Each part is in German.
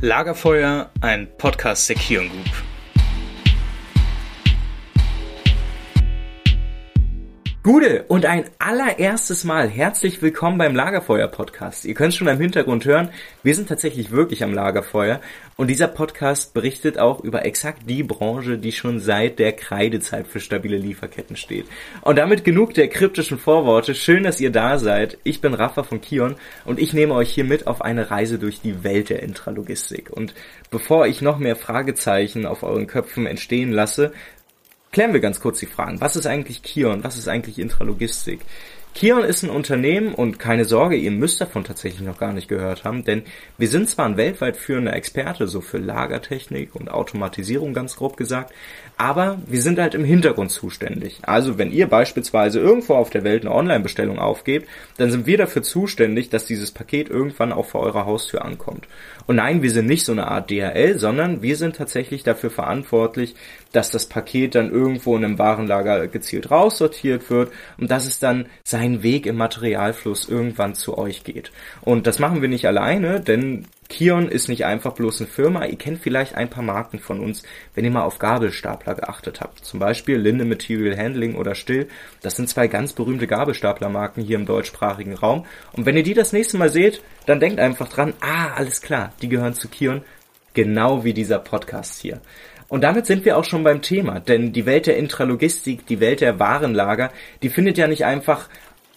Lagerfeuer, ein Podcast der Kion Group. Gute und ein allererstes Mal herzlich willkommen beim Lagerfeuer Podcast. Ihr könnt schon am Hintergrund hören, wir sind tatsächlich wirklich am Lagerfeuer und dieser Podcast berichtet auch über exakt die Branche, die schon seit der Kreidezeit für stabile Lieferketten steht. Und damit genug der kryptischen Vorworte. Schön, dass ihr da seid. Ich bin Rafa von Kion und ich nehme euch hier mit auf eine Reise durch die Welt der Intralogistik. Und bevor ich noch mehr Fragezeichen auf euren Köpfen entstehen lasse, Klären wir ganz kurz die Fragen. Was ist eigentlich Kion? Was ist eigentlich Intralogistik? Kion ist ein Unternehmen und keine Sorge, ihr müsst davon tatsächlich noch gar nicht gehört haben, denn wir sind zwar ein weltweit führender Experte, so für Lagertechnik und Automatisierung ganz grob gesagt, aber wir sind halt im Hintergrund zuständig. Also wenn ihr beispielsweise irgendwo auf der Welt eine Online-Bestellung aufgebt, dann sind wir dafür zuständig, dass dieses Paket irgendwann auch vor eurer Haustür ankommt. Und nein, wir sind nicht so eine Art DHL, sondern wir sind tatsächlich dafür verantwortlich, dass das Paket dann irgendwo in einem Warenlager gezielt raussortiert wird und dass es dann seinen Weg im Materialfluss irgendwann zu euch geht. Und das machen wir nicht alleine, denn Kion ist nicht einfach bloß eine Firma. Ihr kennt vielleicht ein paar Marken von uns, wenn ihr mal auf Gabelstapler geachtet habt. Zum Beispiel Linde Material Handling oder Still. Das sind zwei ganz berühmte Gabelstaplermarken hier im deutschsprachigen Raum. Und wenn ihr die das nächste Mal seht, dann denkt einfach dran, ah, alles klar, die gehören zu Kion. Genau wie dieser Podcast hier. Und damit sind wir auch schon beim Thema, denn die Welt der Intralogistik, die Welt der Warenlager, die findet ja nicht einfach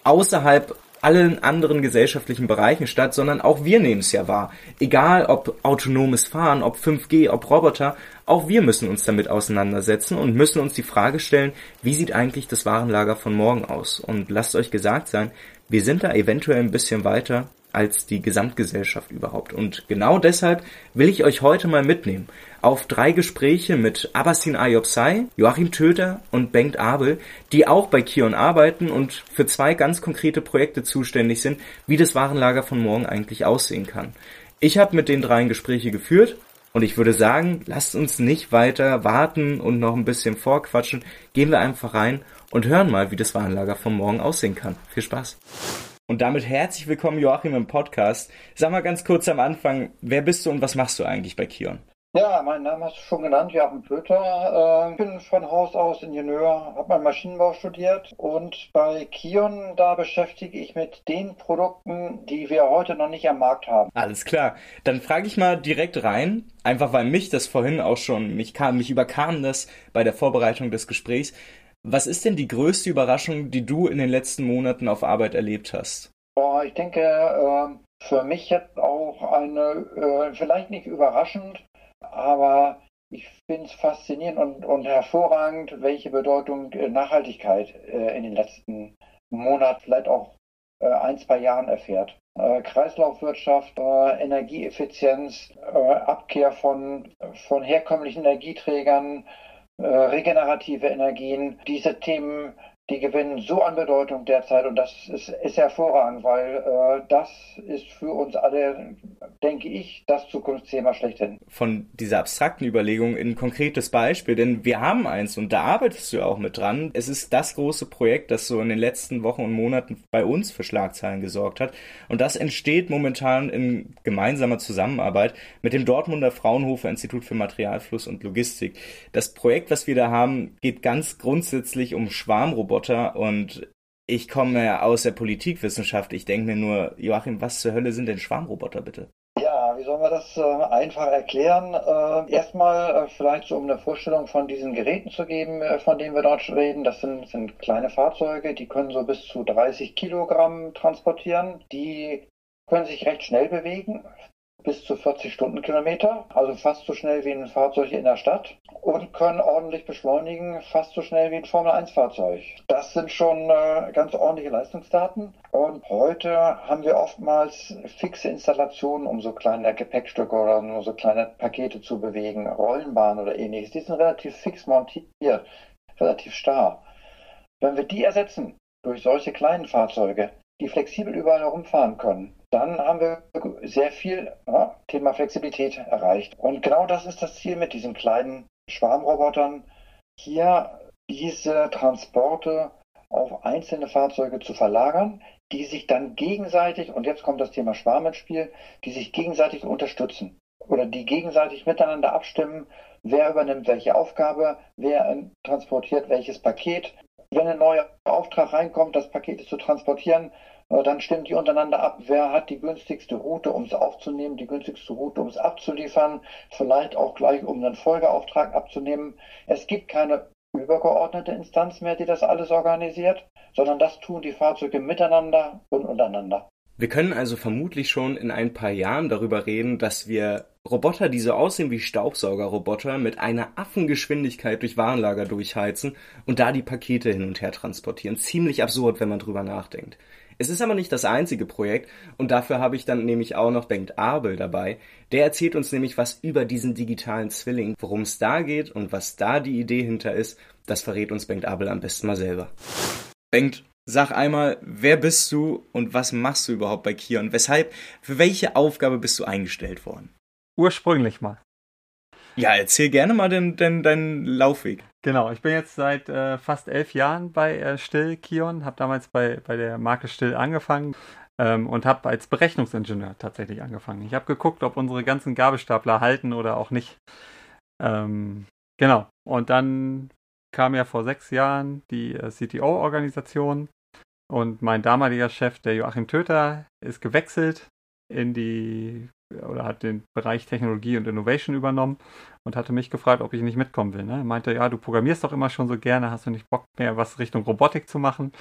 außerhalb allen anderen gesellschaftlichen Bereichen statt, sondern auch wir nehmen es ja wahr. Egal ob autonomes Fahren, ob 5G, ob Roboter, auch wir müssen uns damit auseinandersetzen und müssen uns die Frage stellen, wie sieht eigentlich das Warenlager von morgen aus? Und lasst euch gesagt sein, wir sind da eventuell ein bisschen weiter als die Gesamtgesellschaft überhaupt. Und genau deshalb will ich euch heute mal mitnehmen auf drei Gespräche mit Abbasin Ayopsai, Joachim Töter und Bengt Abel, die auch bei Kion arbeiten und für zwei ganz konkrete Projekte zuständig sind, wie das Warenlager von morgen eigentlich aussehen kann. Ich habe mit den dreien Gespräche geführt und ich würde sagen, lasst uns nicht weiter warten und noch ein bisschen vorquatschen. Gehen wir einfach rein und hören mal, wie das Warenlager von morgen aussehen kann. Viel Spaß. Und damit herzlich willkommen, Joachim, im Podcast. Sag mal ganz kurz am Anfang, wer bist du und was machst du eigentlich bei Kion? Ja, mein Name hast du schon genannt, Joachim Pöter. Ich äh, bin von Haus aus Ingenieur, habe mal Maschinenbau studiert und bei Kion, da beschäftige ich mit den Produkten, die wir heute noch nicht am Markt haben. Alles klar. Dann frage ich mal direkt rein, einfach weil mich das vorhin auch schon, mich kam, mich überkam das bei der Vorbereitung des Gesprächs. Was ist denn die größte Überraschung, die du in den letzten Monaten auf Arbeit erlebt hast? Boah, ich denke, äh, für mich jetzt auch eine, äh, vielleicht nicht überraschend, aber ich finde es faszinierend und, und hervorragend, welche Bedeutung äh, Nachhaltigkeit äh, in den letzten Monaten, vielleicht auch ein, zwei Jahren erfährt. Kreislaufwirtschaft, Energieeffizienz, Abkehr von, von herkömmlichen Energieträgern, regenerative Energien. Diese Themen die gewinnen so an Bedeutung derzeit und das ist, ist hervorragend, weil äh, das ist für uns alle, denke ich, das Zukunftsthema schlechthin. Von dieser abstrakten Überlegung in ein konkretes Beispiel, denn wir haben eins und da arbeitest du auch mit dran. Es ist das große Projekt, das so in den letzten Wochen und Monaten bei uns für Schlagzeilen gesorgt hat und das entsteht momentan in gemeinsamer Zusammenarbeit mit dem Dortmunder Fraunhofer Institut für Materialfluss und Logistik. Das Projekt, was wir da haben, geht ganz grundsätzlich um Schwarmroboter Roboter und ich komme aus der Politikwissenschaft. Ich denke mir nur, Joachim, was zur Hölle sind denn Schwarmroboter bitte? Ja, wie sollen wir das äh, einfach erklären? Äh, erstmal äh, vielleicht so, um eine Vorstellung von diesen Geräten zu geben, äh, von denen wir dort reden. Das sind, sind kleine Fahrzeuge, die können so bis zu 30 Kilogramm transportieren. Die können sich recht schnell bewegen, bis zu 40 Stundenkilometer, also fast so schnell wie ein Fahrzeug in der Stadt und können ordentlich beschleunigen, fast so schnell wie ein Formel-1-Fahrzeug. Das sind schon äh, ganz ordentliche Leistungsdaten. Und heute haben wir oftmals fixe Installationen, um so kleine Gepäckstücke oder nur so kleine Pakete zu bewegen, Rollenbahnen oder ähnliches. Die sind relativ fix montiert, relativ starr. Wenn wir die ersetzen durch solche kleinen Fahrzeuge, die flexibel überall herumfahren können, dann haben wir sehr viel ja, Thema Flexibilität erreicht. Und genau das ist das Ziel mit diesen kleinen Schwarmrobotern, hier diese Transporte auf einzelne Fahrzeuge zu verlagern, die sich dann gegenseitig, und jetzt kommt das Thema Schwarm ins Spiel, die sich gegenseitig unterstützen oder die gegenseitig miteinander abstimmen, wer übernimmt welche Aufgabe, wer transportiert welches Paket. Wenn ein neuer Auftrag reinkommt, das Paket zu transportieren, dann stimmen die untereinander ab, wer hat die günstigste Route, um es aufzunehmen, die günstigste Route, um es abzuliefern, vielleicht auch gleich, um einen Folgeauftrag abzunehmen. Es gibt keine übergeordnete Instanz mehr, die das alles organisiert, sondern das tun die Fahrzeuge miteinander und untereinander. Wir können also vermutlich schon in ein paar Jahren darüber reden, dass wir Roboter, die so aussehen wie Staubsaugerroboter, mit einer Affengeschwindigkeit durch Warenlager durchheizen und da die Pakete hin und her transportieren. Ziemlich absurd, wenn man drüber nachdenkt. Es ist aber nicht das einzige Projekt und dafür habe ich dann nämlich auch noch Bengt Abel dabei. Der erzählt uns nämlich was über diesen digitalen Zwilling. Worum es da geht und was da die Idee hinter ist, das verrät uns Bengt Abel am besten mal selber. Bengt, sag einmal, wer bist du und was machst du überhaupt bei Kion? Weshalb, für welche Aufgabe bist du eingestellt worden? Ursprünglich mal. Ja, erzähl gerne mal deinen dein, dein Laufweg. Genau, ich bin jetzt seit äh, fast elf Jahren bei äh, Still Kion, habe damals bei, bei der Marke Still angefangen ähm, und habe als Berechnungsingenieur tatsächlich angefangen. Ich habe geguckt, ob unsere ganzen Gabelstapler halten oder auch nicht. Ähm, genau, und dann kam ja vor sechs Jahren die äh, CTO-Organisation und mein damaliger Chef, der Joachim Töter, ist gewechselt in die oder hat den Bereich Technologie und Innovation übernommen und hatte mich gefragt, ob ich nicht mitkommen will. Ne? Er meinte, ja, du programmierst doch immer schon so gerne, hast du nicht Bock mehr, was Richtung Robotik zu machen?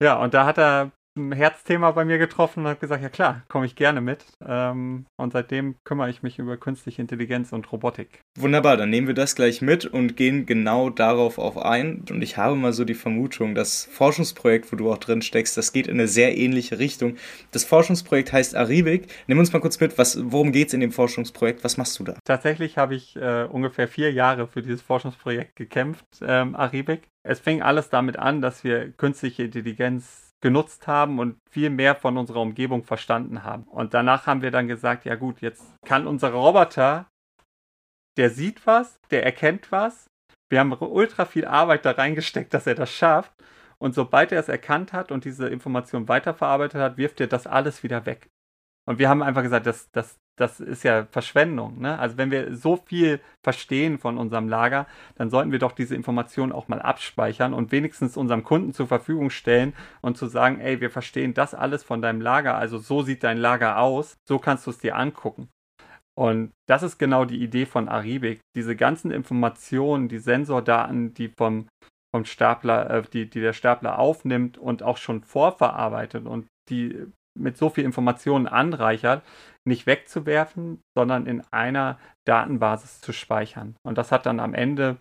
Ja, und da hat er ein Herzthema bei mir getroffen und habe gesagt, ja klar, komme ich gerne mit. Ähm, und seitdem kümmere ich mich über künstliche Intelligenz und Robotik. Wunderbar, dann nehmen wir das gleich mit und gehen genau darauf auf ein. Und ich habe mal so die Vermutung, das Forschungsprojekt, wo du auch drin steckst, das geht in eine sehr ähnliche Richtung. Das Forschungsprojekt heißt Aribik. Nimm uns mal kurz mit, was, worum geht es in dem Forschungsprojekt? Was machst du da? Tatsächlich habe ich äh, ungefähr vier Jahre für dieses Forschungsprojekt gekämpft, ähm, Aribik. Es fing alles damit an, dass wir künstliche Intelligenz genutzt haben und viel mehr von unserer Umgebung verstanden haben. Und danach haben wir dann gesagt, ja gut, jetzt kann unser Roboter, der sieht was, der erkennt was. Wir haben ultra viel Arbeit da reingesteckt, dass er das schafft. Und sobald er es erkannt hat und diese Information weiterverarbeitet hat, wirft er das alles wieder weg. Und wir haben einfach gesagt, das, das, das ist ja Verschwendung. Ne? Also wenn wir so viel verstehen von unserem Lager, dann sollten wir doch diese Informationen auch mal abspeichern und wenigstens unserem Kunden zur Verfügung stellen und zu sagen, ey, wir verstehen das alles von deinem Lager, also so sieht dein Lager aus, so kannst du es dir angucken. Und das ist genau die Idee von Aribik. Diese ganzen Informationen, die Sensordaten, die vom, vom Stapler, äh, die, die der Stapler aufnimmt und auch schon vorverarbeitet und die mit so viel Informationen anreichert, nicht wegzuwerfen, sondern in einer Datenbasis zu speichern. Und das hat dann am Ende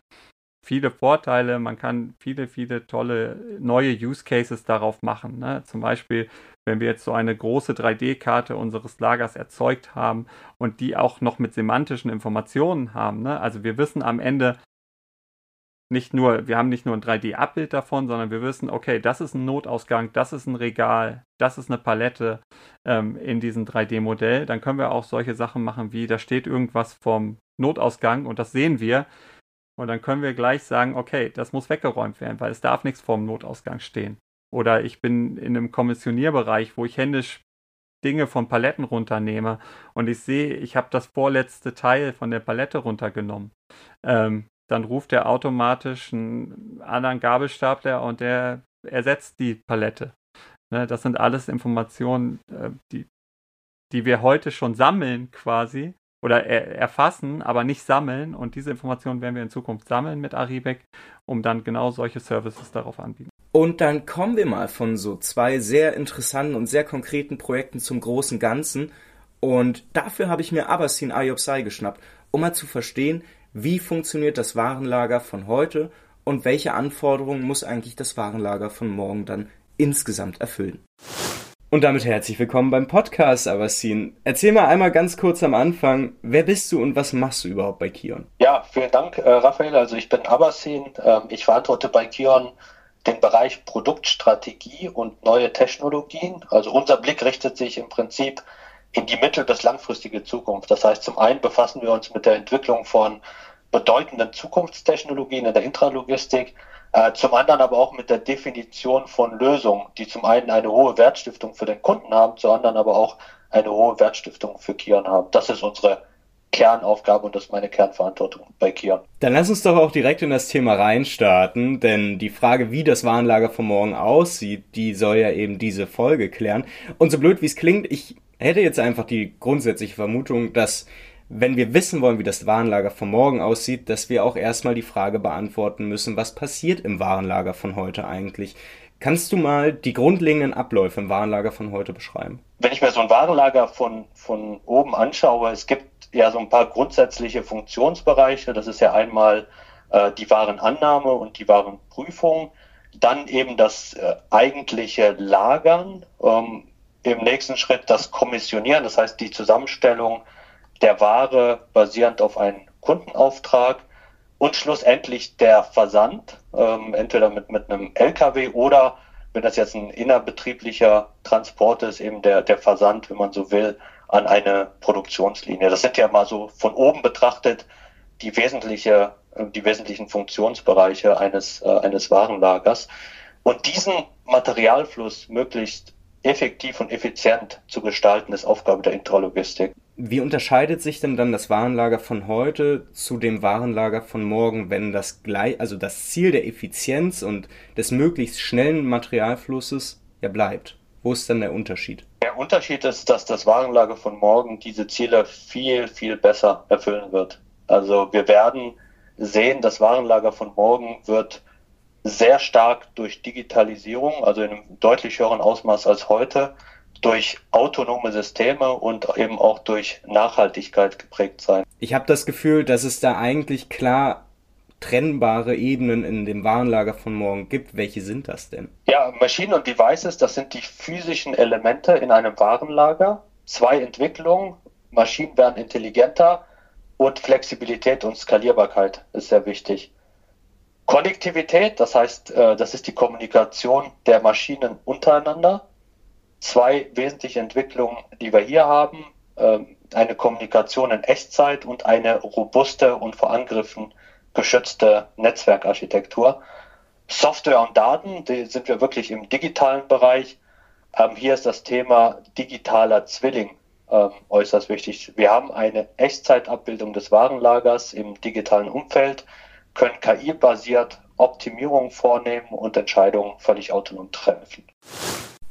viele Vorteile. Man kann viele, viele tolle neue Use Cases darauf machen. Ne? Zum Beispiel, wenn wir jetzt so eine große 3D-Karte unseres Lagers erzeugt haben und die auch noch mit semantischen Informationen haben. Ne? Also wir wissen am Ende, nicht nur, wir haben nicht nur ein 3D-Abbild davon, sondern wir wissen, okay, das ist ein Notausgang, das ist ein Regal, das ist eine Palette ähm, in diesem 3D-Modell. Dann können wir auch solche Sachen machen wie, da steht irgendwas vom Notausgang und das sehen wir. Und dann können wir gleich sagen, okay, das muss weggeräumt werden, weil es darf nichts vorm Notausgang stehen. Oder ich bin in einem Kommissionierbereich, wo ich händisch Dinge von Paletten runternehme und ich sehe, ich habe das vorletzte Teil von der Palette runtergenommen. Ähm, dann ruft er automatisch einen anderen Gabelstapler und der ersetzt die Palette. Ne, das sind alles Informationen, äh, die, die wir heute schon sammeln quasi oder er, erfassen, aber nicht sammeln. Und diese Informationen werden wir in Zukunft sammeln mit Aribek, um dann genau solche Services darauf anbieten. Und dann kommen wir mal von so zwei sehr interessanten und sehr konkreten Projekten zum großen Ganzen. Und dafür habe ich mir Abbasin Ayopsai geschnappt, um mal zu verstehen, wie funktioniert das Warenlager von heute und welche Anforderungen muss eigentlich das Warenlager von morgen dann insgesamt erfüllen. Und damit herzlich willkommen beim Podcast, Avasin. Erzähl mal einmal ganz kurz am Anfang, wer bist du und was machst du überhaupt bei Kion? Ja, vielen Dank, äh, Raphael. Also ich bin Abasin. Ähm, ich verantworte bei Kion den Bereich Produktstrategie und neue Technologien. Also unser Blick richtet sich im Prinzip in die mittel- bis langfristige Zukunft. Das heißt, zum einen befassen wir uns mit der Entwicklung von bedeutenden Zukunftstechnologien in der Intralogistik, Äh, zum anderen aber auch mit der Definition von Lösungen, die zum einen eine hohe Wertstiftung für den Kunden haben, zum anderen aber auch eine hohe Wertstiftung für Kion haben. Das ist unsere Kernaufgabe und das ist meine Kernverantwortung bei Kion. Dann lass uns doch auch direkt in das Thema reinstarten, denn die Frage, wie das Warenlager von morgen aussieht, die soll ja eben diese Folge klären. Und so blöd wie es klingt, ich hätte jetzt einfach die grundsätzliche Vermutung, dass wenn wir wissen wollen, wie das Warenlager von morgen aussieht, dass wir auch erstmal die Frage beantworten müssen, was passiert im Warenlager von heute eigentlich? Kannst du mal die grundlegenden Abläufe im Warenlager von heute beschreiben? Wenn ich mir so ein Warenlager von, von oben anschaue, es gibt ja so ein paar grundsätzliche Funktionsbereiche. Das ist ja einmal äh, die Warenannahme und die Warenprüfung, dann eben das äh, eigentliche Lagern, ähm, im nächsten Schritt das Kommissionieren, das heißt die Zusammenstellung der Ware basierend auf einen Kundenauftrag und schlussendlich der Versand, ähm, entweder mit, mit einem LKW oder wenn das jetzt ein innerbetrieblicher Transport ist, eben der, der Versand, wenn man so will, an eine Produktionslinie. Das sind ja mal so von oben betrachtet die wesentliche, die wesentlichen Funktionsbereiche eines, äh, eines Warenlagers. Und diesen Materialfluss möglichst effektiv und effizient zu gestalten, ist Aufgabe der Intralogistik. Wie unterscheidet sich denn dann das Warenlager von heute zu dem Warenlager von morgen, wenn das gleich, also das Ziel der Effizienz und des möglichst schnellen Materialflusses ja bleibt? Wo ist dann der Unterschied? Der Unterschied ist, dass das Warenlager von morgen diese Ziele viel, viel besser erfüllen wird. Also wir werden sehen, das Warenlager von morgen wird sehr stark durch Digitalisierung, also in einem deutlich höheren Ausmaß als heute, durch autonome Systeme und eben auch durch Nachhaltigkeit geprägt sein. Ich habe das Gefühl, dass es da eigentlich klar trennbare Ebenen in dem Warenlager von morgen gibt. Welche sind das denn? Ja, Maschinen und Devices, das sind die physischen Elemente in einem Warenlager. Zwei Entwicklungen. Maschinen werden intelligenter und Flexibilität und Skalierbarkeit ist sehr wichtig. Konnektivität, das heißt, äh, das ist die Kommunikation der Maschinen untereinander. Zwei wesentliche Entwicklungen, die wir hier haben, ähm, eine Kommunikation in Echtzeit und eine robuste und vor Angriffen geschützte Netzwerkarchitektur. Software und Daten, die sind wir wirklich im digitalen Bereich. Ähm, hier ist das Thema digitaler Zwilling ähm, äußerst wichtig. Wir haben eine Echtzeitabbildung des Warenlagers im digitalen Umfeld können KI-basiert Optimierungen vornehmen und Entscheidungen völlig autonom treffen.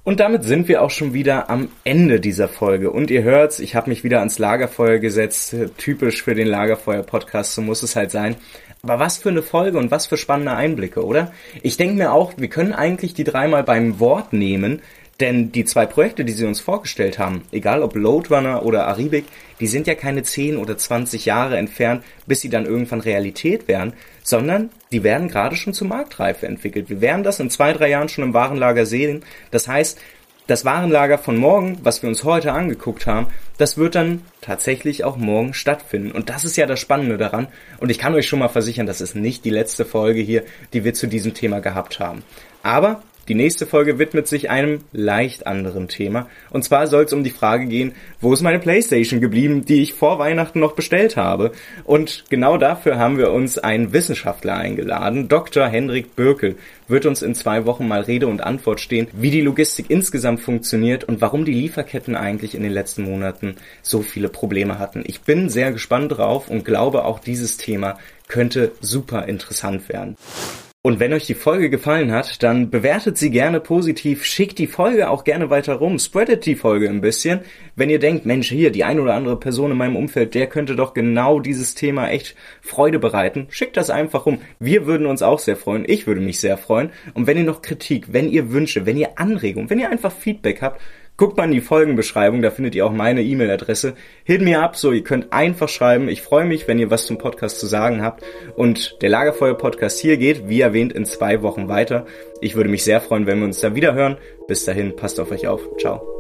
Und damit sind wir auch schon wieder am Ende dieser Folge. Und ihr hört's, ich habe mich wieder ans Lagerfeuer gesetzt. Typisch für den Lagerfeuer-Podcast, so muss es halt sein. Aber was für eine Folge und was für spannende Einblicke, oder? Ich denke mir auch, wir können eigentlich die dreimal beim Wort nehmen, denn die zwei Projekte, die sie uns vorgestellt haben, egal ob Loadrunner oder Aribik, die sind ja keine 10 oder 20 Jahre entfernt, bis sie dann irgendwann Realität werden, sondern die werden gerade schon zur Marktreife entwickelt. Wir werden das in zwei, drei Jahren schon im Warenlager sehen. Das heißt, das Warenlager von morgen, was wir uns heute angeguckt haben, das wird dann tatsächlich auch morgen stattfinden. Und das ist ja das Spannende daran. Und ich kann euch schon mal versichern, das ist nicht die letzte Folge hier, die wir zu diesem Thema gehabt haben. Aber die nächste Folge widmet sich einem leicht anderen Thema. Und zwar soll es um die Frage gehen, wo ist meine Playstation geblieben, die ich vor Weihnachten noch bestellt habe? Und genau dafür haben wir uns einen Wissenschaftler eingeladen. Dr. Hendrik Birkel wird uns in zwei Wochen mal Rede und Antwort stehen, wie die Logistik insgesamt funktioniert und warum die Lieferketten eigentlich in den letzten Monaten so viele Probleme hatten. Ich bin sehr gespannt drauf und glaube auch dieses Thema könnte super interessant werden. Und wenn euch die Folge gefallen hat, dann bewertet sie gerne positiv, schickt die Folge auch gerne weiter rum, spreadet die Folge ein bisschen. Wenn ihr denkt, Mensch, hier, die ein oder andere Person in meinem Umfeld, der könnte doch genau dieses Thema echt Freude bereiten, schickt das einfach rum. Wir würden uns auch sehr freuen, ich würde mich sehr freuen. Und wenn ihr noch Kritik, wenn ihr Wünsche, wenn ihr Anregungen, wenn ihr einfach Feedback habt, Guckt mal in die Folgenbeschreibung, da findet ihr auch meine E-Mail-Adresse. Hit mir ab, so ihr könnt einfach schreiben. Ich freue mich, wenn ihr was zum Podcast zu sagen habt. Und der Lagerfeuer-Podcast hier geht, wie erwähnt, in zwei Wochen weiter. Ich würde mich sehr freuen, wenn wir uns da wieder hören. Bis dahin, passt auf euch auf. Ciao.